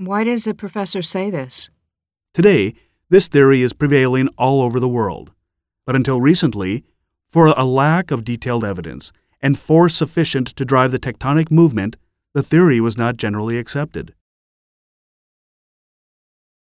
Why does the professor say this? Today, this theory is prevailing all over the world. But until recently, for a lack of detailed evidence and force sufficient to drive the tectonic movement, the theory was not generally accepted.